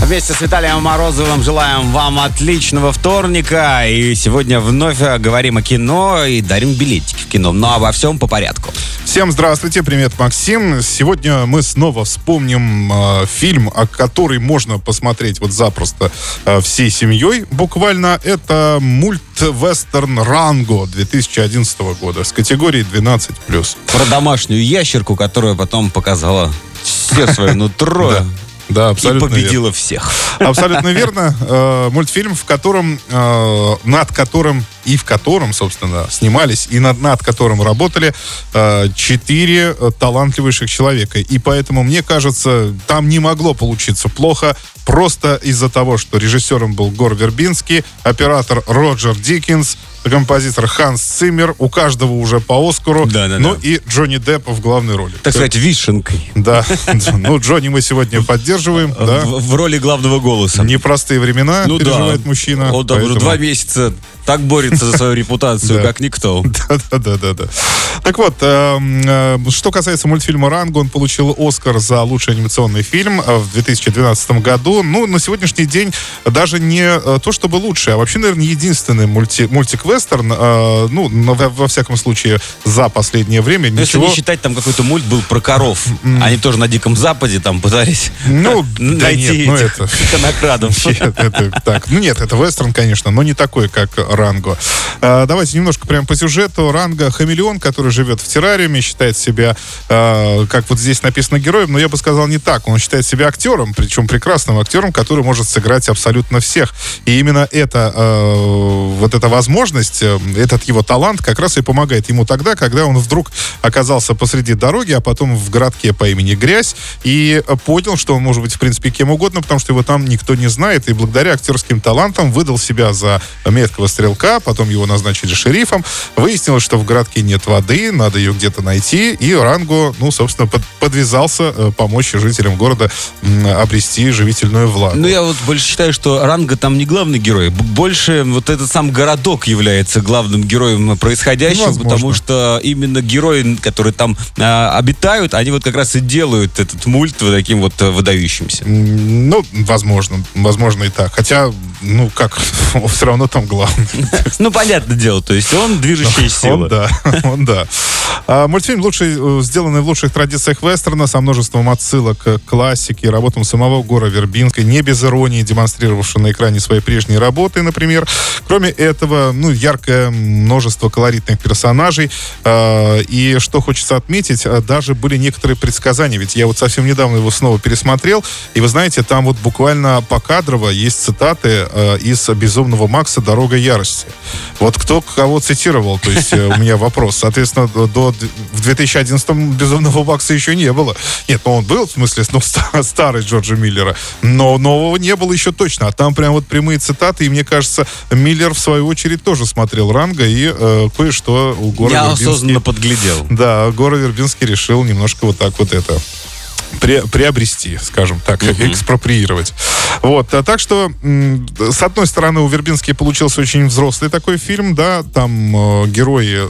Вместе с Виталием Морозовым желаем вам отличного вторника. И сегодня вновь говорим о кино и дарим билетики в кино. Но обо всем по порядку. Всем здравствуйте, привет, Максим. Сегодня мы снова вспомним э, фильм, о который можно посмотреть вот запросто э, всей семьей. Буквально это мульт-вестерн «Ранго» 2011 года с категории 12+. Про домашнюю ящерку, которая потом показала все свое нутро. Да, абсолютно и победила верно. всех. Абсолютно верно. Э, мультфильм, в котором, э, над которым и в котором, собственно, снимались, и над, над которым работали э, четыре э, талантливейших человека. И поэтому, мне кажется, там не могло получиться плохо, просто из-за того, что режиссером был Гор Вербинский, оператор Роджер Диккенс, композитор Ханс Циммер, у каждого уже по Оскару, Да, да, ну да. и Джонни Депп в главной роли. Так сказать, вишенкой. Да, ну Джонни мы сегодня поддерживаем, да. В, в роли главного голоса. Непростые времена Ну переживает да. мужчина. Он там уже два месяца так борется за свою репутацию, Да. как никто. Да-да-да-да. Так вот, эм, э, что касается мультфильма «Ранго», он получил «Оскар» за лучший анимационный фильм э, в 2012 году. Ну, на сегодняшний день даже не э, то, чтобы лучший, а вообще, наверное, единственный мульти, мультик-вестерн, ну, во, всяком случае, за последнее время. Ну, Если не считать, там какой-то мульт был про коров. Они тоже на Диком Западе там пытались Ну, да найти нет, ну это- конокрадов. Нет, это так. Ну нет, это вестерн, конечно, но не такой, как Ранго. А, давайте немножко прям по сюжету. Ранго хамелеон, который живет в террариуме, считает себя, а, как вот здесь написано, героем, но я бы сказал не так. Он считает себя актером, причем прекрасным актером, который может сыграть абсолютно всех. И именно это, а, вот эта возможность, э, этот его талант как раз и помогает ему тогда, когда он вдруг оказался посреди дороги, а потом в городке по имени Грязь, и понял, что он может быть, в принципе, кем угодно, потому что его там никто не знает, и благодаря актерским талантам выдал себя за меткого стрелка, потом его назначили шерифом. Выяснилось, что в городке нет воды, надо ее где-то найти, и Ранго, ну, собственно, под- подвязался э, помочь жителям города обрести живительную влагу. Ну, я вот больше считаю, что Ранга там не главный герой. Больше вот этот сам городок является главным героем происходящего, Возможно. потому что именно герои, которые там а, обитают, они вот как раз и делают этот мульт вот таким вот э, выдающимся. Ну, возможно, возможно и так. Хотя, ну, как, все равно там главный. Ну, понятное дело, то есть он движущая сила. Он да, он да. А, мультфильм лучший, э, сделанный в лучших традициях вестерна, со множеством отсылок к классике, работам самого Гора Вербинской, не без иронии, демонстрировавшего на экране свои прежние работы, например. Кроме этого, ну, яркое множество колоритных персонажей. А, и что хочется отметить, а, даже были некоторые предсказания, ведь я вот совсем недавно его снова пересмотрел, и вы знаете, там вот буквально покадрово есть цитаты э, из «Безумного Макса. Дорога ярости». Вот кто кого цитировал, то есть э, у меня вопрос. Соответственно, до, в 2011-м «Безумного Макса» еще не было. Нет, ну он был, в смысле, ну, ста- старый Джорджа Миллера, но нового не было еще точно. А там прям вот прямые цитаты, и мне кажется, Миллер, в свою очередь, тоже смотрел «Ранго», и э, кое-что у Гора Я Вербински- осознанно подглядел. да, Гора Вербинский решил немножко вот так вот это приобрести, скажем так, экспроприировать. Вот, а так что, с одной стороны, у Вербински получился очень взрослый такой фильм, да, там э, герои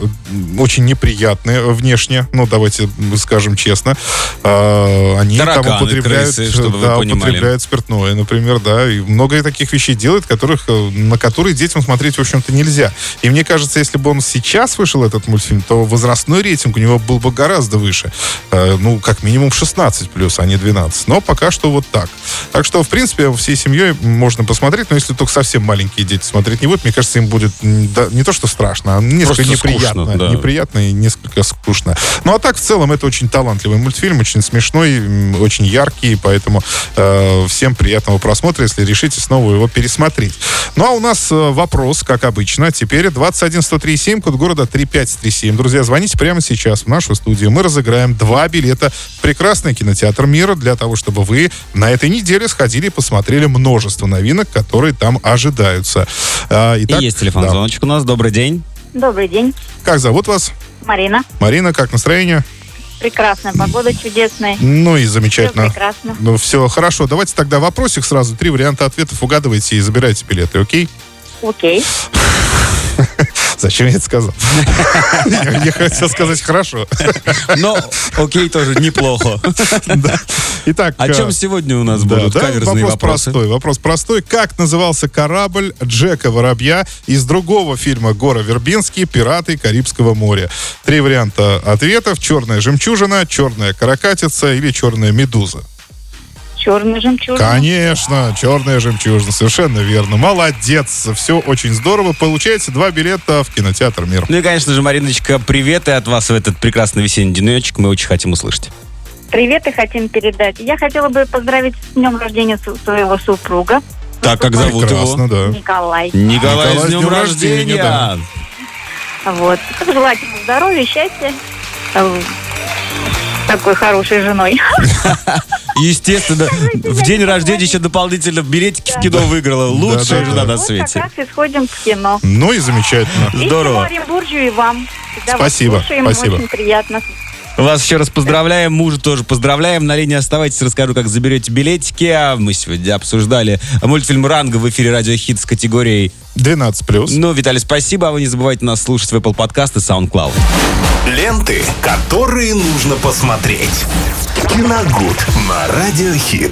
очень неприятные внешне, ну, давайте скажем честно. Э, они Тараканы, там употребляют, крысы, чтобы да, употребляют спиртное, например, да, и много таких вещей делают, которых, э, на которые детям смотреть, в общем-то, нельзя. И мне кажется, если бы он сейчас вышел, этот мультфильм, то возрастной рейтинг у него был бы гораздо выше. Э, ну, как минимум 16 плюс, а не 12. Но пока что вот так. Так что, в принципе, всей семьей можно посмотреть, но если только совсем маленькие дети смотреть не будут, мне кажется, им будет не то, что страшно, а несколько Просто неприятно. скучно, да. Неприятно и несколько скучно. Ну, а так, в целом, это очень талантливый мультфильм, очень смешной, очень яркий, поэтому э, всем приятного просмотра, если решите снова его пересмотреть. Ну, а у нас э, вопрос, как обычно, теперь 21137, код города 3537. Друзья, звоните прямо сейчас в нашу студию. Мы разыграем два билета в прекрасный кинотеатр мира для того, чтобы вы на этой неделе сходили и посмотрели множество новинок, которые там ожидаются. А, И итак, есть телефон да. звоночек у нас. Добрый день. Добрый день, Как зовут вас? Марина. Марина, как настроение? Прекрасная погода, чудесная. Ну и Все замечательно. прекрасно. Ну, все хорошо. Давайте тогда вопросик сразу. Три варианта ответов угадывайте и забирайте билеты, окей? Окей. Зачем я это сказал? Я хотел сказать хорошо. Но, окей, тоже неплохо. Итак, О э, чем сегодня у нас будут каверзные вопрос вопросы? простой. Вопрос простой. Как назывался корабль Джека Воробья из другого фильма Гора Вербинский «Пираты Карибского моря»? Три варианта ответов. Черная жемчужина, черная каракатица или черная медуза. Черный жемчужина. Конечно, черная жемчужина. Совершенно верно. Молодец. Все очень здорово. Получаете два билета в кинотеатр «Мир». Ну и, конечно же, Мариночка, привет и от вас в этот прекрасный весенний денечек. Мы очень хотим услышать. Приветы хотим передать. Я хотела бы поздравить с днем рождения своего супруга. Так, как зовут Прекрасно, его? да. Николай. Николай, Николай, с днем рождения! да. Вот. Пожелать ему здоровья, счастья. э, Такой хорошей женой. Естественно, в день рождения еще дополнительно билетики в кино выиграла. Лучшая жена на свете. как раз и сходим в кино. Ну и замечательно. Здорово. И вам. Спасибо, спасибо. Очень приятно. Вас еще раз поздравляем, мужа тоже поздравляем. На линии оставайтесь, расскажу, как заберете билетики. А Мы сегодня обсуждали мультфильм «Ранго» в эфире «Радио Хит» с категорией 12 плюс. Ну, Виталий, спасибо. А вы не забывайте нас слушать в Apple Podcast и SoundCloud. Ленты, которые нужно посмотреть. Киногуд на Радиохит.